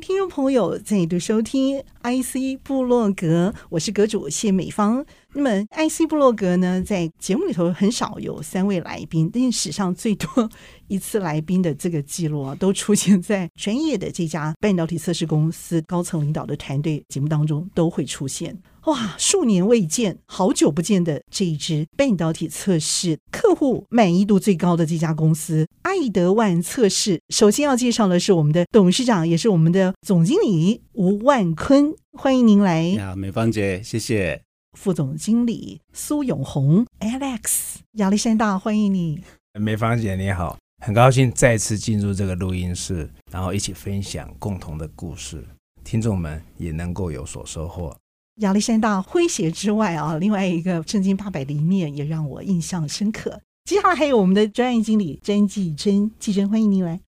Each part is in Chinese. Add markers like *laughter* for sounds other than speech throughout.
听众朋友再度收听 IC 部落格，我是阁主谢美芳。那么，IC 部落格呢，在节目里头很少有三位来宾，但是史上最多一次来宾的这个记录啊，都出现在专业的这家半导体测试公司高层领导的团队节目当中都会出现。哇，数年未见，好久不见的这一支半导体测试客户满意度最高的这家公司——爱德万测试。首先要介绍的是我们的董事长，也是我们的总经理吴万坤，欢迎您来。你好，美芳姐，谢谢。副总经理苏永红，Alex，亚历山大，欢迎你。美芳姐你好，很高兴再次进入这个录音室，然后一起分享共同的故事，听众们也能够有所收获。亚历山大诙谐之外啊，另外一个正经八百的一面也让我印象深刻。接下来还有我们的专业经理詹继珍，继珍，欢迎您来。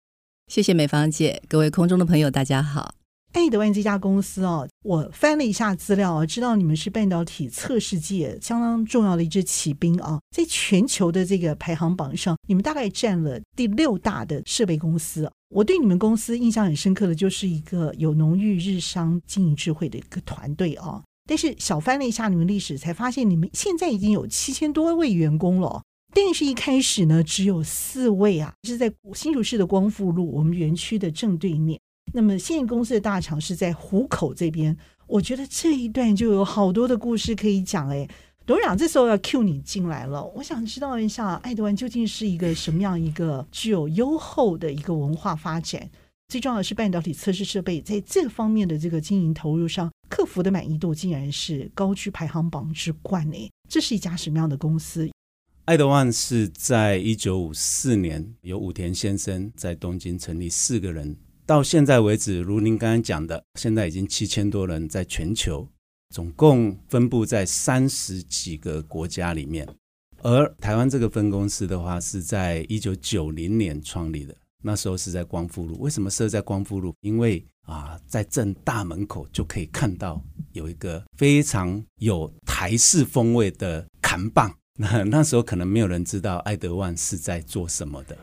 谢谢美芳姐，各位空中的朋友，大家好。爱德万这家公司哦，我翻了一下资料，知道你们是半导体测试界相当重要的一支骑兵啊，在全球的这个排行榜上，你们大概占了第六大的设备公司。我对你们公司印象很深刻的就是一个有浓郁日商经营智慧的一个团队啊。但是小翻了一下你们历史，才发现你们现在已经有七千多位员工了。但是，一开始呢，只有四位啊，是在新竹市的光复路我们园区的正对面。那么，现在公司的大厂是在湖口这边。我觉得这一段就有好多的故事可以讲。哎，董事长，这时候要 cue 你进来了。我想知道一下，爱德万究竟是一个什么样一个具有优厚的一个文化发展？最重要的是，半导体测试设备在这方面的这个经营投入上，客服的满意度竟然是高居排行榜之冠。哎，这是一家什么样的公司？爱德万是在一九五四年由武田先生在东京成立，四个人。到现在为止，如您刚刚讲的，现在已经七千多人，在全球总共分布在三十几个国家里面。而台湾这个分公司的话，是在一九九零年创立的，那时候是在光复路。为什么设在光复路？因为啊，在正大门口就可以看到有一个非常有台式风味的扛棒。那那时候可能没有人知道爱德万是在做什么的。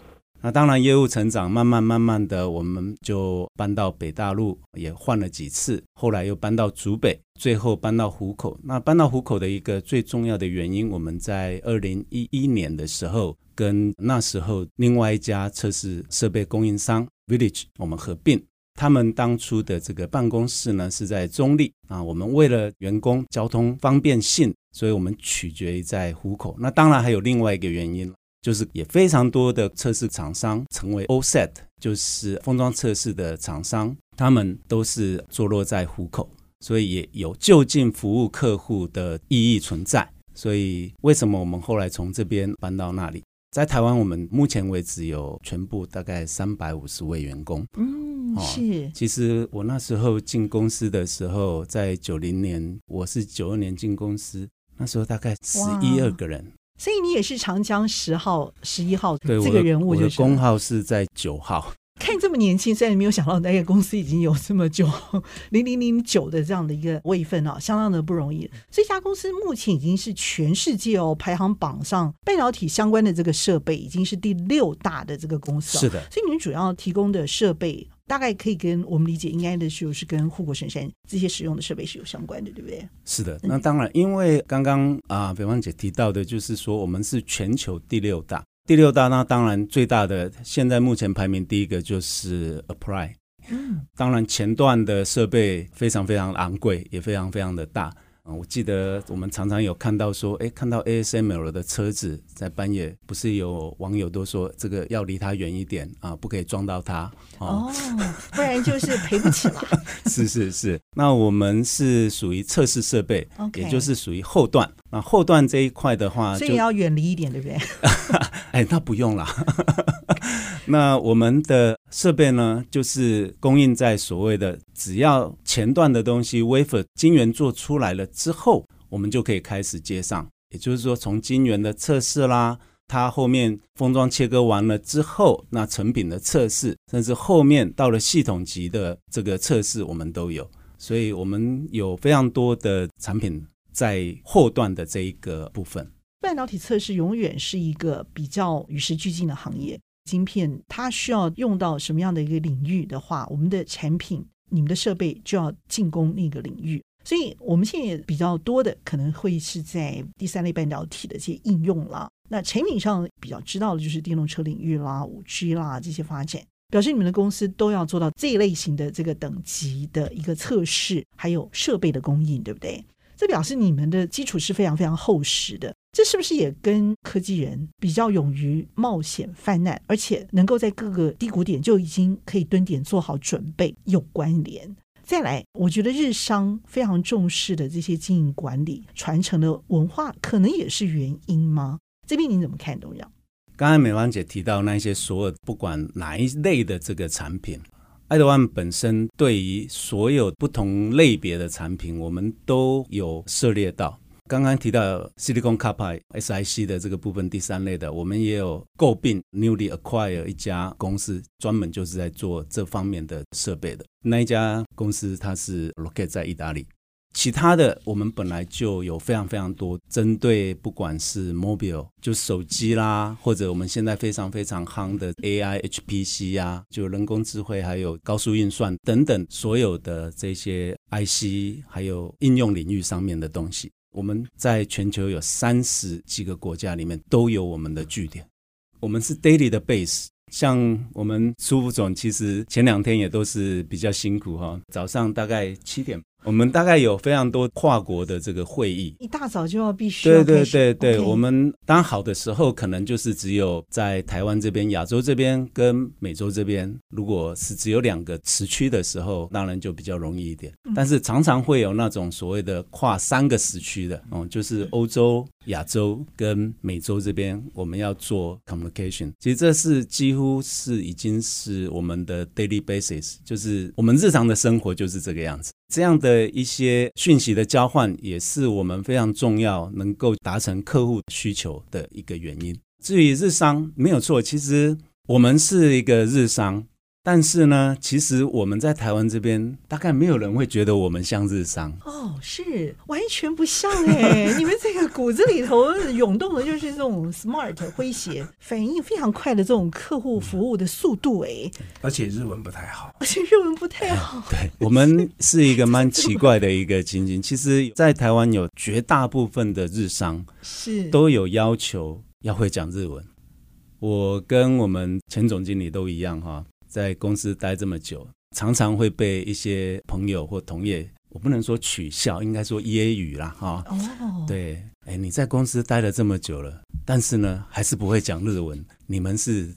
那当然，业务成长慢慢慢慢的，我们就搬到北大陆，也换了几次，后来又搬到竹北，最后搬到湖口。那搬到湖口的一个最重要的原因，我们在二零一一年的时候，跟那时候另外一家测试设备供应商 Village 我们合并，他们当初的这个办公室呢是在中坜啊，我们为了员工交通方便性，所以我们取决于在湖口。那当然还有另外一个原因。就是也非常多的测试厂商成为 OSET，就是封装测试的厂商，他们都是坐落在虎口，所以也有就近服务客户的意义存在。所以为什么我们后来从这边搬到那里？在台湾，我们目前为止有全部大概三百五十位员工。嗯，是。其实我那时候进公司的时候，在九零年，我是九二年进公司，那时候大概十一二个人。所以你也是长江十号、十一号这个人物，就是工号是在九号。看这么年轻，虽然没有想到那个公司已经有这么久，零零零九的这样的一个位分啊，相当的不容易。这家公司目前已经是全世界哦排行榜上半导体相关的这个设备已经是第六大的这个公司了。是的，所以你们主要提供的设备。大概可以跟我们理解，应该的就是跟护国神山这些使用的设备是有相关的，对不对？是的，那当然，因为刚刚啊，北方姐提到的，就是说我们是全球第六大，第六大，那当然最大的，现在目前排名第一个就是 Apply，嗯，当然前段的设备非常非常昂贵，也非常非常的大。我记得我们常常有看到说，哎，看到 ASML 的车子在半夜，不是有网友都说这个要离他远一点啊，不可以撞到他哦，哦，不然就是赔不起了。*laughs* 是是是，那我们是属于测试设备.也就是属于后段。那后段这一块的话，所以要远离一点，对不对？*laughs* 哎，那不用了。那我们的设备呢，就是供应在所谓的只要前段的东西 wafer 晶圆做出来了之后，我们就可以开始接上。也就是说，从晶圆的测试啦，它后面封装切割完了之后，那成品的测试，甚至后面到了系统级的这个测试，我们都有。所以我们有非常多的产品在后段的这一个部分。半导体测试永远是一个比较与时俱进的行业。晶片它需要用到什么样的一个领域的话，我们的产品、你们的设备就要进攻那个领域。所以，我们现在也比较多的可能会是在第三类半导体的这些应用了。那产品上比较知道的就是电动车领域啦、五 G 啦这些发展，表示你们的公司都要做到这一类型的这个等级的一个测试，还有设备的供应，对不对？这表示你们的基础是非常非常厚实的。这是不是也跟科技人比较勇于冒险犯难，而且能够在各个低谷点就已经可以蹲点做好准备有关联？再来，我觉得日商非常重视的这些经营管理传承的文化，可能也是原因吗？这边您怎么看，东阳？刚才美芳姐提到那些所有不管哪一类的这个产品，爱德万本身对于所有不同类别的产品，我们都有涉猎到。刚刚提到 Silicon Carbide SiC 的这个部分，第三类的，我们也有诟病 newly acquire 一家公司，专门就是在做这方面的设备的。那一家公司它是 locate 在意大利。其他的，我们本来就有非常非常多针对，不管是 mobile 就手机啦，或者我们现在非常非常夯的 AI HPC 呀、就人工智慧，还有高速运算等等，所有的这些 IC 还有应用领域上面的东西。我们在全球有三十几个国家里面都有我们的据点，我们是 daily 的 base。像我们苏副总，其实前两天也都是比较辛苦哈，早上大概七点。我们大概有非常多跨国的这个会议，一大早就要必须要。对对对对我们当好的时候，可能就是只有在台湾这边、亚洲这边跟美洲这边，如果是只有两个时区的时候，当然就比较容易一点。嗯、但是常常会有那种所谓的跨三个时区的，哦、嗯，就是欧洲、亚洲跟美洲这边，我们要做 communication。其实这是几乎是已经是我们的 daily basis，就是我们日常的生活就是这个样子。这样的一些讯息的交换，也是我们非常重要，能够达成客户需求的一个原因。至于日商，没有错，其实我们是一个日商。但是呢，其实我们在台湾这边，大概没有人会觉得我们像日商哦，是完全不像哎！*laughs* 你们这个骨子里头涌动的就是这种 smart 诙谐、反应非常快的这种客户服务的速度哎，而且日文不太好，而且日文不太好。*laughs* 对，我们是一个蛮奇怪的一个情形。*laughs* 其实，在台湾有绝大部分的日商是都有要求要会讲日文。我跟我们前总经理都一样哈。在公司待这么久，常常会被一些朋友或同业，我不能说取笑，应该说揶揄啦，哈。哦，对，哎，你在公司待了这么久了，但是呢，还是不会讲日文。你们是？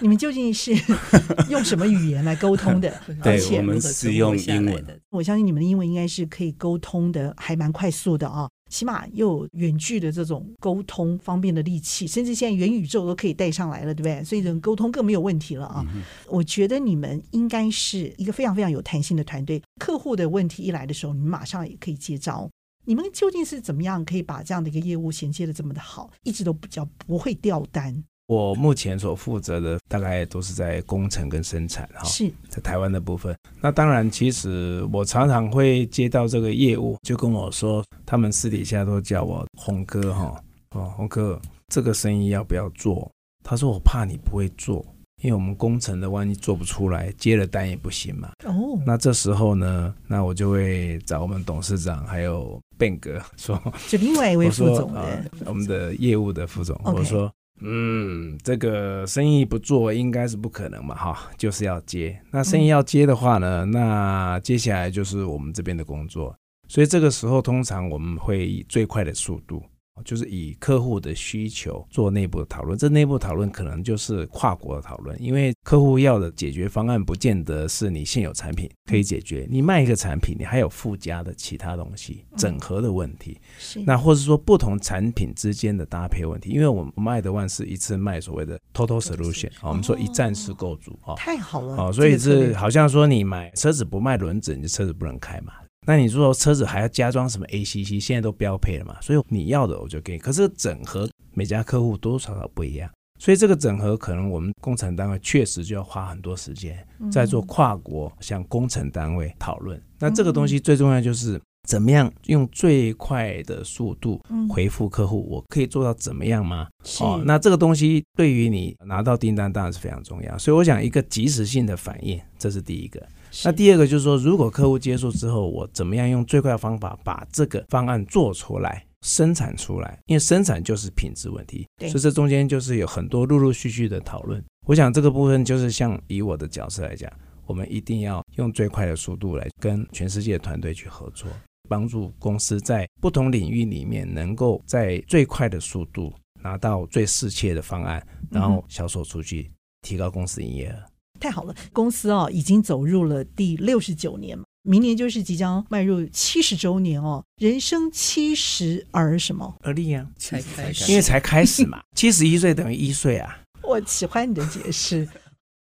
你们究竟是 *laughs* 用什么语言来沟通的？*laughs* 对，我们是用英文的。我相信你们的英文应该是可以沟通的，还蛮快速的啊。起码又有远距的这种沟通方便的利器，甚至现在元宇宙都可以带上来了，对不对？所以这种沟通更没有问题了啊！嗯、我觉得你们应该是一个非常非常有弹性的团队。客户的问题一来的时候，你们马上也可以接招。你们究竟是怎么样可以把这样的一个业务衔接的这么的好，一直都比较不会掉单？我目前所负责的大概都是在工程跟生产哈，是在台湾的部分。那当然，其实我常常会接到这个业务，就跟我说，他们私底下都叫我鸿哥哈，哦，鸿哥，这个生意要不要做？他说我怕你不会做，因为我们工程的万一做不出来，接了单也不行嘛。哦，那这时候呢，那我就会找我们董事长还有 Ben 哥说，就另外一位副总的，呃，我们的业务的副总，我.说。嗯，这个生意不做应该是不可能嘛，哈，就是要接。那生意要接的话呢，嗯、那接下来就是我们这边的工作。所以这个时候，通常我们会以最快的速度。就是以客户的需求做内部的讨论，这内部讨论可能就是跨国的讨论，因为客户要的解决方案不见得是你现有产品可以解决。你卖一个产品，你还有附加的其他东西，整合的问题，是那或者说不同产品之间的搭配问题。因为我们卖的万是一次卖所谓的 total solution，我们说一站式构筑啊，太好了啊，所以是好像说你买车子不卖轮子，你的车子不能开嘛。那你说车子还要加装什么 ACC？现在都标配了嘛，所以你要的我就给你。可是整合每家客户多多少少不一样。所以这个整合可能我们工程单位确实就要花很多时间在做跨国向工程单位讨论。那这个东西最重要就是怎么样用最快的速度回复客户，我可以做到怎么样吗？哦，那这个东西对于你拿到订单当然是非常重要。所以我想一个及时性的反应，这是第一个。那第二个就是说，如果客户接受之后，我怎么样用最快的方法把这个方案做出来？生产出来，因为生产就是品质问题，所以这中间就是有很多陆陆续续的讨论。我想这个部分就是像以我的角色来讲，我们一定要用最快的速度来跟全世界的团队去合作，帮助公司在不同领域里面能够在最快的速度拿到最适切的方案，然后销售出去，提高公司营业额。太好了，公司哦已经走入了第六十九年嘛。明年就是即将迈入七十周年哦，人生七十而什么而立啊，才开始，因为才开始嘛，*laughs* 七十一岁等于一岁啊。我喜欢你的解释，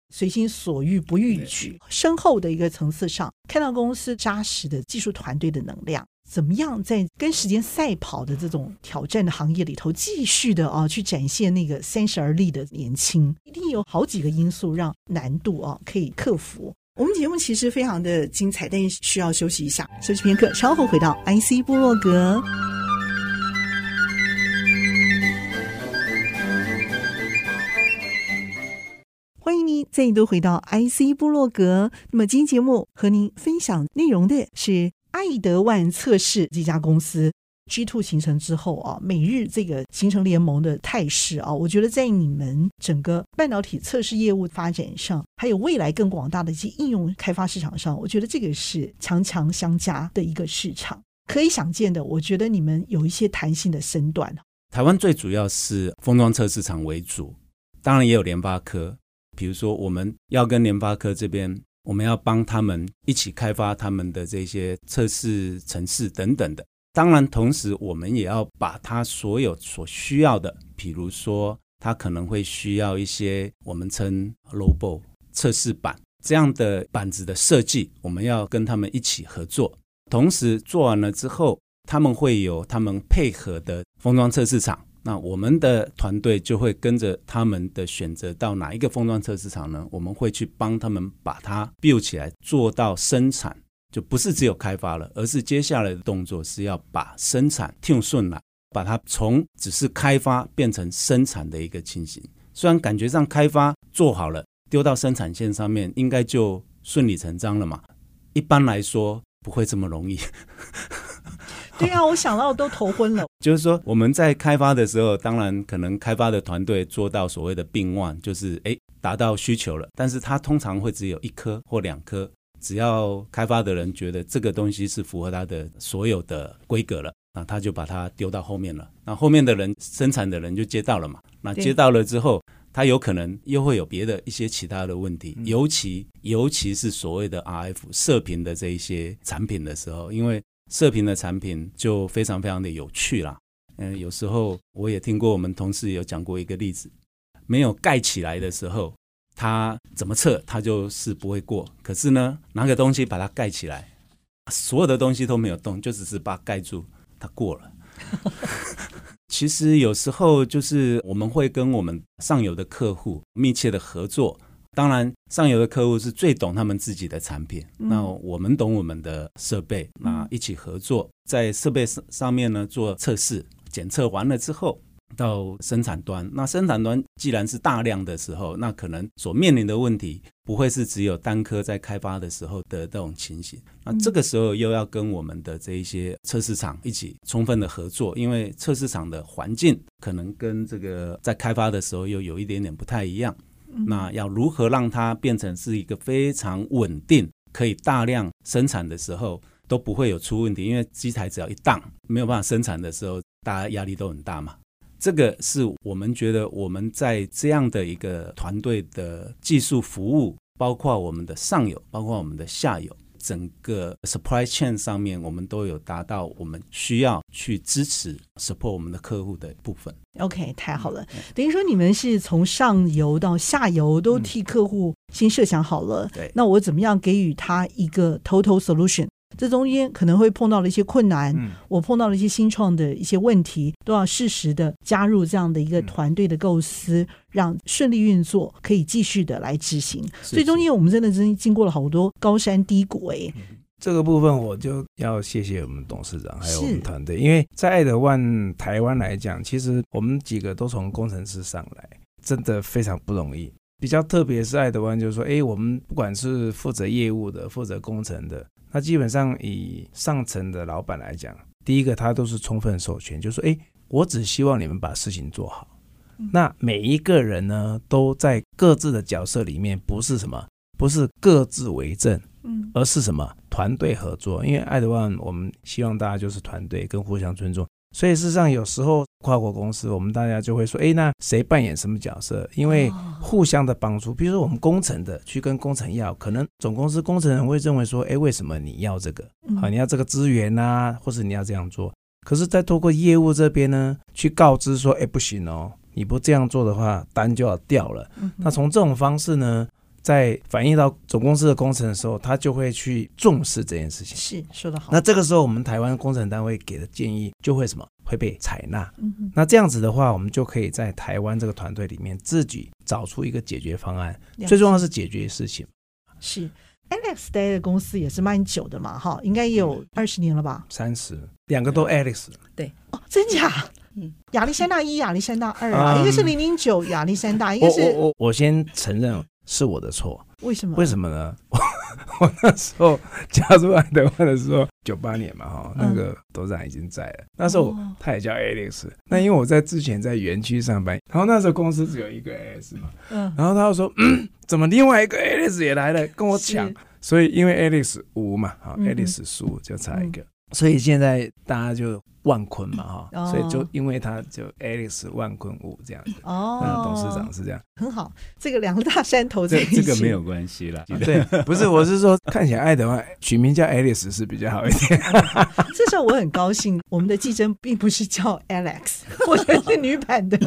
随心所欲不逾矩，深厚的一个层次上，看到公司扎实的技术团队的能量，怎么样在跟时间赛跑的这种挑战的行业里头，继续的啊去展现那个三十而立的年轻，一定有好几个因素让难度啊可以克服。我们节目其实非常的精彩，但是需要休息一下，休息片刻，稍后回到 IC 部落格。欢迎您再度回到 IC 部落格。那么今天节目和您分享内容的是爱德万测试这家公司。G Two 形成之后啊，美日这个形成联盟的态势啊，我觉得在你们整个半导体测试业务发展上，还有未来更广大的一些应用开发市场上，我觉得这个是强强相加的一个市场。可以想见的，我觉得你们有一些弹性的身段。台湾最主要是封装测试厂为主，当然也有联发科。比如说，我们要跟联发科这边，我们要帮他们一起开发他们的这些测试程式等等的。当然，同时我们也要把他所有所需要的，比如说，他可能会需要一些我们称 robot 测试板这样的板子的设计，我们要跟他们一起合作。同时做完了之后，他们会有他们配合的封装测试厂，那我们的团队就会跟着他们的选择到哪一个封装测试厂呢？我们会去帮他们把它 build 起来，做到生产。就不是只有开发了，而是接下来的动作是要把生产听顺了，把它从只是开发变成生产的一个情形。虽然感觉上开发做好了，丢到生产线上面应该就顺理成章了嘛。一般来说不会这么容易。对啊，*laughs* 我想到都头昏了。就是说我们在开发的时候，当然可能开发的团队做到所谓的并万，就是诶达到需求了，但是它通常会只有一颗或两颗。只要开发的人觉得这个东西是符合他的所有的规格了，那他就把它丢到后面了。那后面的人生产的人就接到了嘛。那接到了之后，他有可能又会有别的一些其他的问题，尤其尤其是所谓的 RF 射频的这一些产品的时候，因为射频的产品就非常非常的有趣啦。嗯，有时候我也听过我们同事有讲过一个例子，没有盖起来的时候。它怎么测，它就是不会过。可是呢，拿个东西把它盖起来，所有的东西都没有动，就只是把它盖住，它过了。*laughs* 其实有时候就是我们会跟我们上游的客户密切的合作。当然，上游的客户是最懂他们自己的产品，嗯、那我们懂我们的设备，那一起合作，在设备上上面呢做测试，检测完了之后。到生产端，那生产端既然是大量的时候，那可能所面临的问题不会是只有单颗在开发的时候的这种情形。那这个时候又要跟我们的这一些测试厂一起充分的合作，因为测试厂的环境可能跟这个在开发的时候又有一点点不太一样。那要如何让它变成是一个非常稳定、可以大量生产的时候都不会有出问题？因为机台只要一当没有办法生产的时候，大家压力都很大嘛。这个是我们觉得我们在这样的一个团队的技术服务，包括我们的上游，包括我们的下游，整个 supply chain 上面，我们都有达到我们需要去支持 support 我们的客户的部分。OK，太好了，嗯、等于说你们是从上游到下游都替客户先设想好了，对、嗯，那我怎么样给予他一个 total solution？这中间可能会碰到了一些困难，嗯、我碰到了一些新创的一些问题，都要适时的加入这样的一个团队的构思，嗯、让顺利运作，可以继续的来执行。是是，所以中间我们真的真经过了好多高山低谷哎。这个部分我就要谢谢我们董事长还有我们团队，因为在爱德万台湾来讲，其实我们几个都从工程师上来，真的非常不容易。比较特别是爱德万，就是说，哎，我们不管是负责业务的、负责工程的，那基本上以上层的老板来讲，第一个他都是充分授权，就是说，哎，我只希望你们把事情做好。那每一个人呢，都在各自的角色里面，不是什么，不是各自为政。嗯，而是什么团队合作？因为爱德万，我们希望大家就是团队跟互相尊重。所以事实上，有时候跨国公司，我们大家就会说，哎，那谁扮演什么角色？因为互相的帮助。比如说，我们工程的去跟工程要，可能总公司工程人会认为说，哎，为什么你要这个？好，你要这个资源啊，或是你要这样做。可是，再透过业务这边呢，去告知说，哎，不行哦，你不这样做的话，单就要掉了。那从这种方式呢？在反映到总公司的工程的时候，他就会去重视这件事情。是说得好。那这个时候，我们台湾工程单位给的建议就会什么会被采纳。嗯。那这样子的话，我们就可以在台湾这个团队里面自己找出一个解决方案。最重要是解决事情。是 Alex 待的公司也是蛮久的嘛，哈，应该也有二十年了吧？三十，两个都 Alex。对。哦，真假？嗯。亚历山大一、亚历山大二啊，一个是零零九亚历山大，一个是……我我我先承认。是我的错，为什么？为什么呢？我 *laughs* 我那时候加入爱德华的时候，九八年嘛，哈，那个董事长已经在了。那时候他也叫 Alex，那因为我在之前在园区上班，然后那时候公司只有一个 Alex 嘛，嗯，然后他就说，嗯，怎么另外一个 Alex 也来了，跟我抢？所以因为 Alex 无嘛，哈，Alex 输就差一个，所以现在大家就。万坤嘛哈，*laughs* 所以就因为他就 Alex 万坤五这样子哦，那董事长是这样，很好。这个两个大山头在一起，这个没有关系啦。对，不是，我是说看起来爱德万取名叫 Alex 是比较好一点。*laughs* 这时候我很高兴，我们的季珍并不是叫 Alex，*laughs* 或者是女版的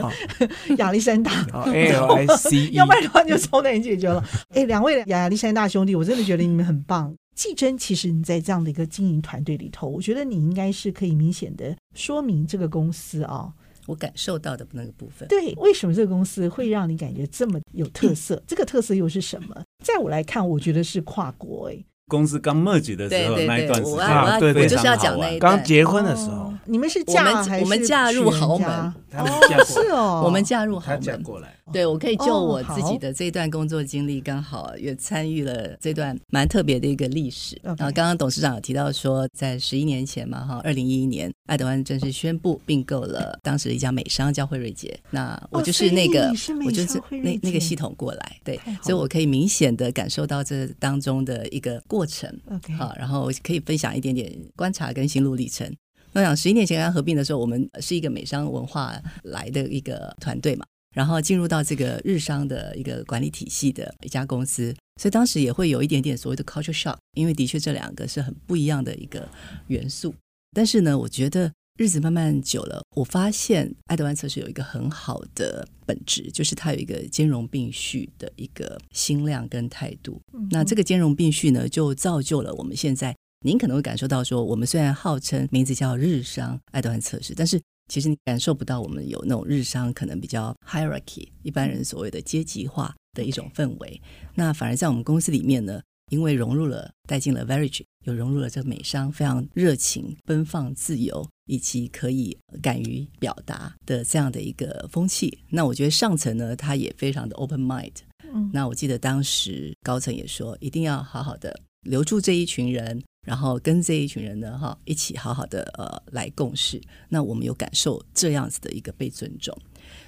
亚历山大，L I C E，要不然的话就超难解决了。哎，两位亚历山大兄弟，我真的觉得你们很棒。季真，其实你在这样的一个经营团队里头，我觉得你应该是可以明显的说明这个公司啊、哦，我感受到的那个部分。对，为什么这个公司会让你感觉这么有特色？嗯、这个特色又是什么？在我来看，我觉得是跨国哎。公司刚 merge 的时候那一段时间，啊，对对，就是要讲那一段。刚结婚的时候，你们是嫁还是我们嫁入豪门？哦，是哦，我们嫁入豪门。他嫁过来。对，我可以就我自己的这段工作经历，刚好也参与了这段蛮特别的一个历史。然后刚刚董事长有提到说，在十一年前嘛，哈，二零一一年，爱德湾正式宣布并购了当时的一家美商叫惠瑞杰。那我就是那个，我就是那那个系统过来，对，所以我可以明显的感受到这当中的一个过程。OK，好，然后可以分享一点点观察跟心路历程。我想十一年前跟他合并的时候，我们是一个美商文化来的一个团队嘛。然后进入到这个日商的一个管理体系的一家公司，所以当时也会有一点点所谓的 culture shock，因为的确这两个是很不一样的一个元素。但是呢，我觉得日子慢慢久了，我发现爱德湾测试有一个很好的本质，就是它有一个兼容并蓄的一个心量跟态度。那这个兼容并蓄呢，就造就了我们现在，您可能会感受到说，我们虽然号称名字叫日商爱德万测试，但是其实你感受不到我们有那种日商可能比较 hierarchy，一般人所谓的阶级化的一种氛围。那反而在我们公司里面呢，因为融入了带进了 Varig，又融入了这个美商非常热情、奔放、自由以及可以敢于表达的这样的一个风气。那我觉得上层呢，他也非常的 open mind。嗯，那我记得当时高层也说，一定要好好的留住这一群人。然后跟这一群人呢，哈，一起好好的呃来共事。那我们有感受这样子的一个被尊重，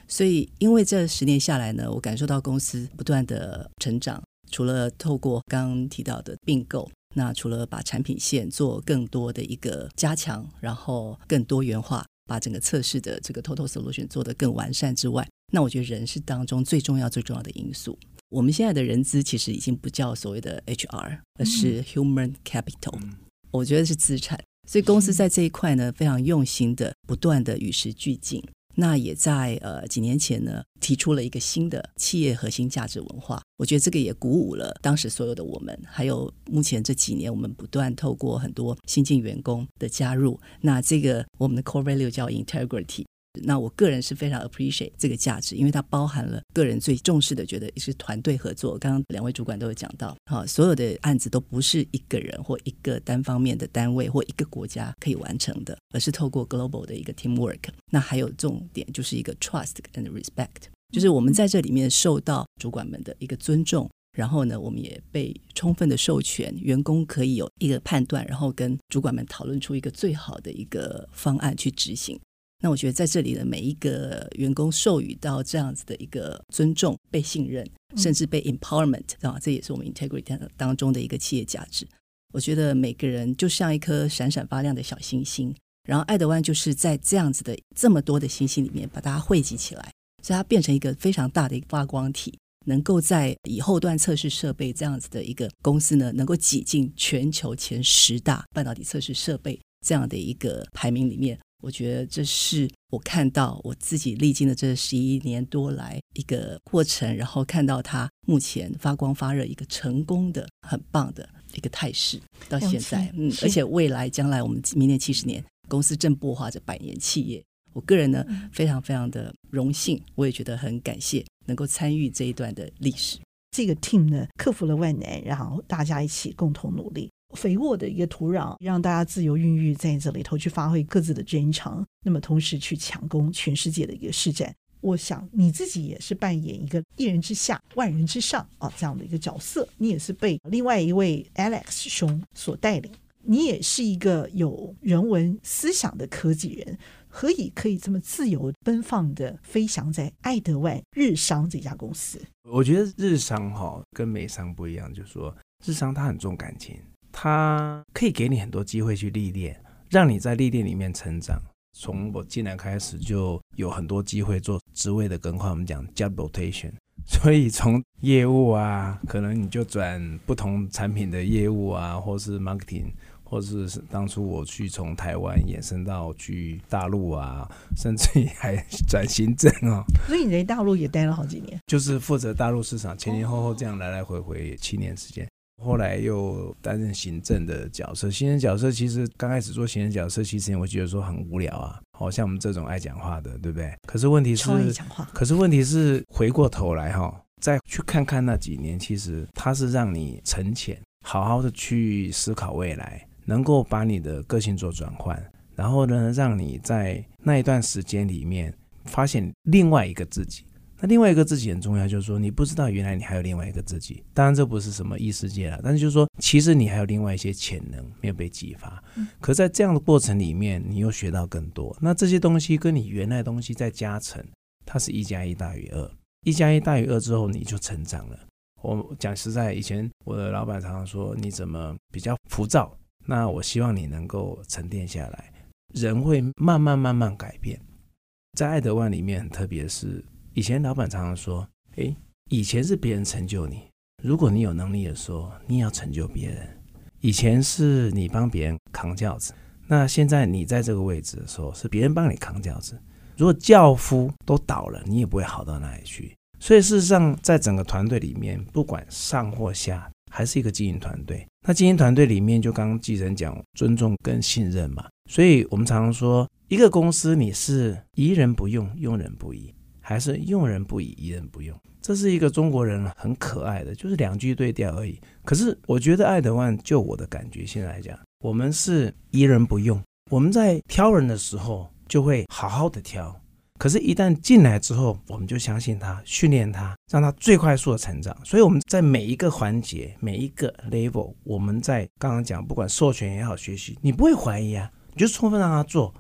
所以因为这十年下来呢，我感受到公司不断的成长。除了透过刚刚提到的并购，那除了把产品线做更多的一个加强，然后更多元化，把整个测试的这个 total solution 做得更完善之外，那我觉得人是当中最重要最重要的因素。我们现在的人资其实已经不叫所谓的 HR，而是 Human Capital，嗯，我觉得是资产。所以公司在这一块呢，非常用心的，不断的与时俱进，那也在呃几年前呢，提出了一个新的企业核心价值文化。我觉得这个也鼓舞了当时所有的我们，还有目前这几年我们不断透过很多新进员工的加入，那这个我们的 core value 叫 integrity。那我个人是非常 appreciate 这个价值，因为它包含了个人最重视的，觉得是团队合作。刚刚两位主管都有讲到，好，所有的案子都不是一个人或一个单方面的单位或一个国家可以完成的，而是透过 global 的一个 teamwork。那还有重点就是一个 trust and respect，就是我们在这里面受到主管们的一个尊重，然后呢，我们也被充分的授权，员工可以有一个判断，然后跟主管们讨论出一个最好的一个方案去执行。那我觉得在这里的每一个员工授予到这样子的一个尊重、被信任，甚至被 empowerment 啊，这也是我们 integrity 当中的一个企业价值。我觉得每个人就像一颗闪闪发亮的小星星，然后爱德湾就是在这样子的这么多的星星里面把大家汇集起来，所以它变成一个非常大的一个发光体，能够在以后端测试设备这样子的一个公司呢，能够挤进全球前十大半导体测试设备这样的一个排名里面。我觉得这是我看到我自己历经的这十一年多来一个过程，然后看到它目前发光发热一个成功的很棒的一个态势，到现在，嗯，而且未来将来我们明年七十年公司正擘画着百年企业，我个人呢非常非常的荣幸，我也觉得很感谢能够参与这一段的历史。这个 team 呢克服了万难，然后大家一起共同努力。肥沃的一个土壤，让大家自由孕育在这里头去发挥各自的专长，那么同时去抢攻全世界的一个市占。我想你自己也是扮演一个一人之下万人之上啊这样的一个角色，你也是被另外一位 Alex 兄所带领，你也是一个有人文思想的科技人，何以可以这么自由奔放的飞翔在爱德万日商这家公司？我觉得日商哈跟美商不一样，就是说日商它很重感情。它可以给你很多机会去历练，让你在历练里面成长。从我进来开始，就有很多机会做职位的更换，我们讲 job rotation。*laughs* 所以从业务啊，可能你就转不同产品的业务啊，或是 marketing，或是当初我去从台湾延伸到去大陆啊，甚至于还转行政啊。所以你在大陆也待了好几年，就是负责大陆市场，前前后后这样来来回回七年时间。后来又担任行政的角色，行政角色其实刚开始做行政角色，其实我觉得说很无聊啊，好像我们这种爱讲话的，对不对？可是问题是，可是问题是回过头来哈，再去看看那几年，其实它是让你沉潜，好好的去思考未来，能够把你的个性做转换，然后呢，让你在那一段时间里面发现另外一个自己。那另外一个自己很重要，就是说你不知道原来你还有另外一个自己。当然这不是什么异世界了，但是就是说其实你还有另外一些潜能没有被激发。可在这样的过程里面，你又学到更多。那这些东西跟你原来的东西再加成，它是一加一大于二。一加一大于二之后，你就成长了。我讲实在，以前我的老板常常说你怎么比较浮躁，那我希望你能够沉淀下来。人会慢慢慢慢改变。在爱德万里面很特别是。以前老板常常说：“诶，以前是别人成就你，如果你有能力的时候，你也要成就别人。以前是你帮别人扛轿子，那现在你在这个位置的时候，是别人帮你扛轿子。如果轿夫都倒了，你也不会好到哪里去。所以事实上，在整个团队里面，不管上或下，还是一个经营团队。那经营团队里面，就刚刚继承讲尊重跟信任嘛。所以我们常常说，一个公司你是疑人不用，用人不疑。”还是用人不疑，疑人不用，这是一个中国人很可爱的，就是两句对调而已。可是我觉得爱德万，就我的感觉，现在来讲，我们是疑人不用。我们在挑人的时候，就会好好的挑。可是，一旦进来之后，我们就相信他，训练他，让他最快速的成长。所以我们在每一个环节、每一个 level，我们在刚刚讲，不管授权也好，学习，你不会怀疑啊，你就充分让他做，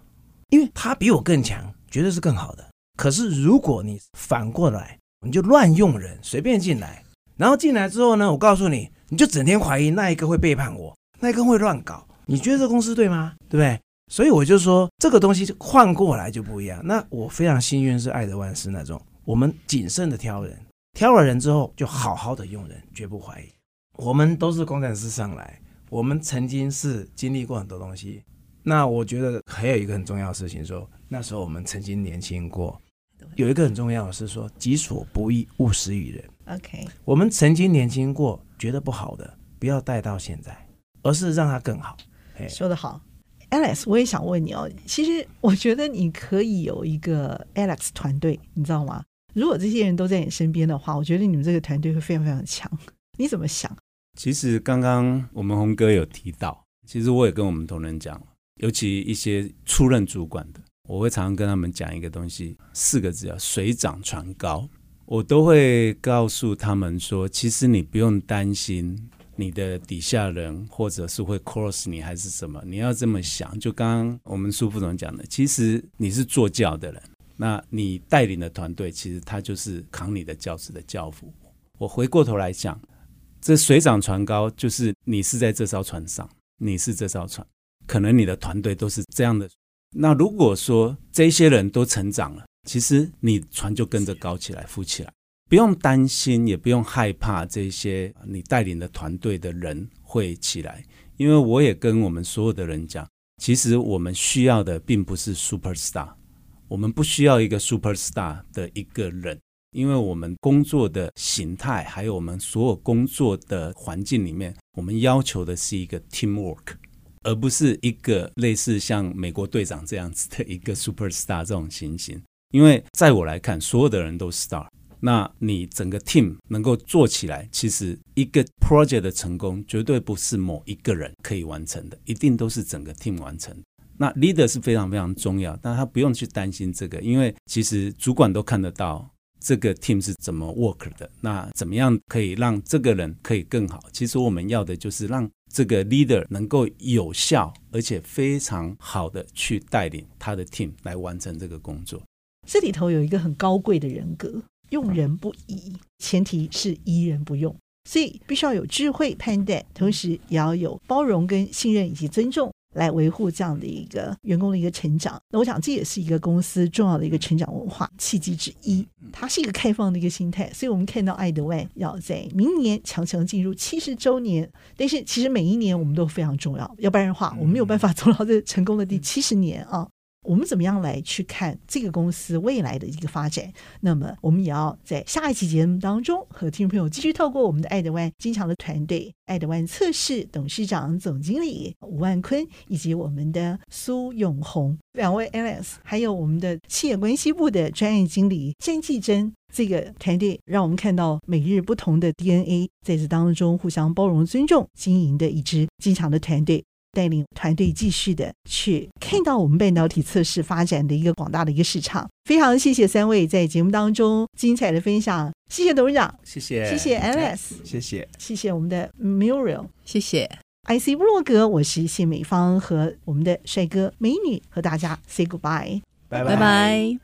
因为他比我更强，绝对是更好的。可是，如果你反过来，你就乱用人，随便进来，然后进来之后呢，我告诉你，你就整天怀疑那一个会背叛我，那一个会乱搞，你觉得这公司对吗？对不对？所以我就说，这个东西换过来就不一样。那我非常幸运是爱德万斯那种，我们谨慎的挑人，挑了人之后就好好的用人，绝不怀疑。我们都是工程师上来，我们曾经是经历过很多东西。那我觉得还有一个很重要的事情，说那时候我们曾经年轻过。有一个很重要的是说，己所不欲，勿施于人。OK，我们曾经年轻过，觉得不好的，不要带到现在，而是让它更好。说得好，Alex，我也想问你哦。其实我觉得你可以有一个 Alex 团队，你知道吗？如果这些人都在你身边的话，我觉得你们这个团队会非常非常强。你怎么想？其实刚刚我们红哥有提到，其实我也跟我们同仁讲，尤其一些出任主管的。我会常常跟他们讲一个东西，四个字叫“水涨船高”。我都会告诉他们说，其实你不用担心你的底下人或者是会 cross 你还是什么，你要这么想。就刚刚我们苏副总讲的，其实你是做教的人，那你带领的团队其实他就是扛你的教职的教父。我回过头来讲，这水涨船高，就是你是在这艘船上，你是这艘船，可能你的团队都是这样的。那如果说这些人都成长了，其实你船就跟着高起来、浮起来，不用担心，也不用害怕这些你带领的团队的人会起来。因为我也跟我们所有的人讲，其实我们需要的并不是 super star，我们不需要一个 super star 的一个人，因为我们工作的形态还有我们所有工作的环境里面，我们要求的是一个 teamwork。而不是一个类似像美国队长这样子的 *laughs* 一个 superstar 这种情形，因为在我来看，所有的人都 star，那你整个 team 能够做起来，其实一个 project 的成功绝对不是某一个人可以完成的，一定都是整个 team 完成。那 leader 是非常非常重要，但他不用去担心这个，因为其实主管都看得到这个 team 是怎么 work 的，那怎么样可以让这个人可以更好？其实我们要的就是让。这个 leader 能够有效而且非常好的去带领他的 team 来完成这个工作。这里头有一个很高贵的人格，用人不疑，前提是疑人不用，所以必须要有智慧判断，同时也要有包容跟信任以及尊重。来维护这样的一个员工的一个成长，那我想这也是一个公司重要的一个成长文化契机之一。它是一个开放的一个心态，所以我们看到爱德万要在明年强强进入七十周年，但是其实每一年我们都非常重要，要不然的话，我们没有办法走到这成功的第七十年啊。我们怎么样来去看这个公司未来的一个发展？那么，我们也要在下一期节目当中和听众朋友继续透过我们的爱德万金强的团队，爱德万测试董事长、总经理吴万坤，以及我们的苏永红两位 Alex，还有我们的企业关系部的专业经理詹继珍，这个团队让我们看到每日不同的 DNA，在这当中互相包容、尊重、经营的一支经常的团队。带领团队继续的去看到我们半导体测试发展的一个广大的一个市场，非常谢谢三位在节目当中精彩的分享，谢谢董事长，谢谢，谢谢 Alex，谢谢，谢谢我们的 Muriel，谢谢。IC 部落格，我是谢美芳和我们的帅哥美女和大家 say goodbye，拜拜。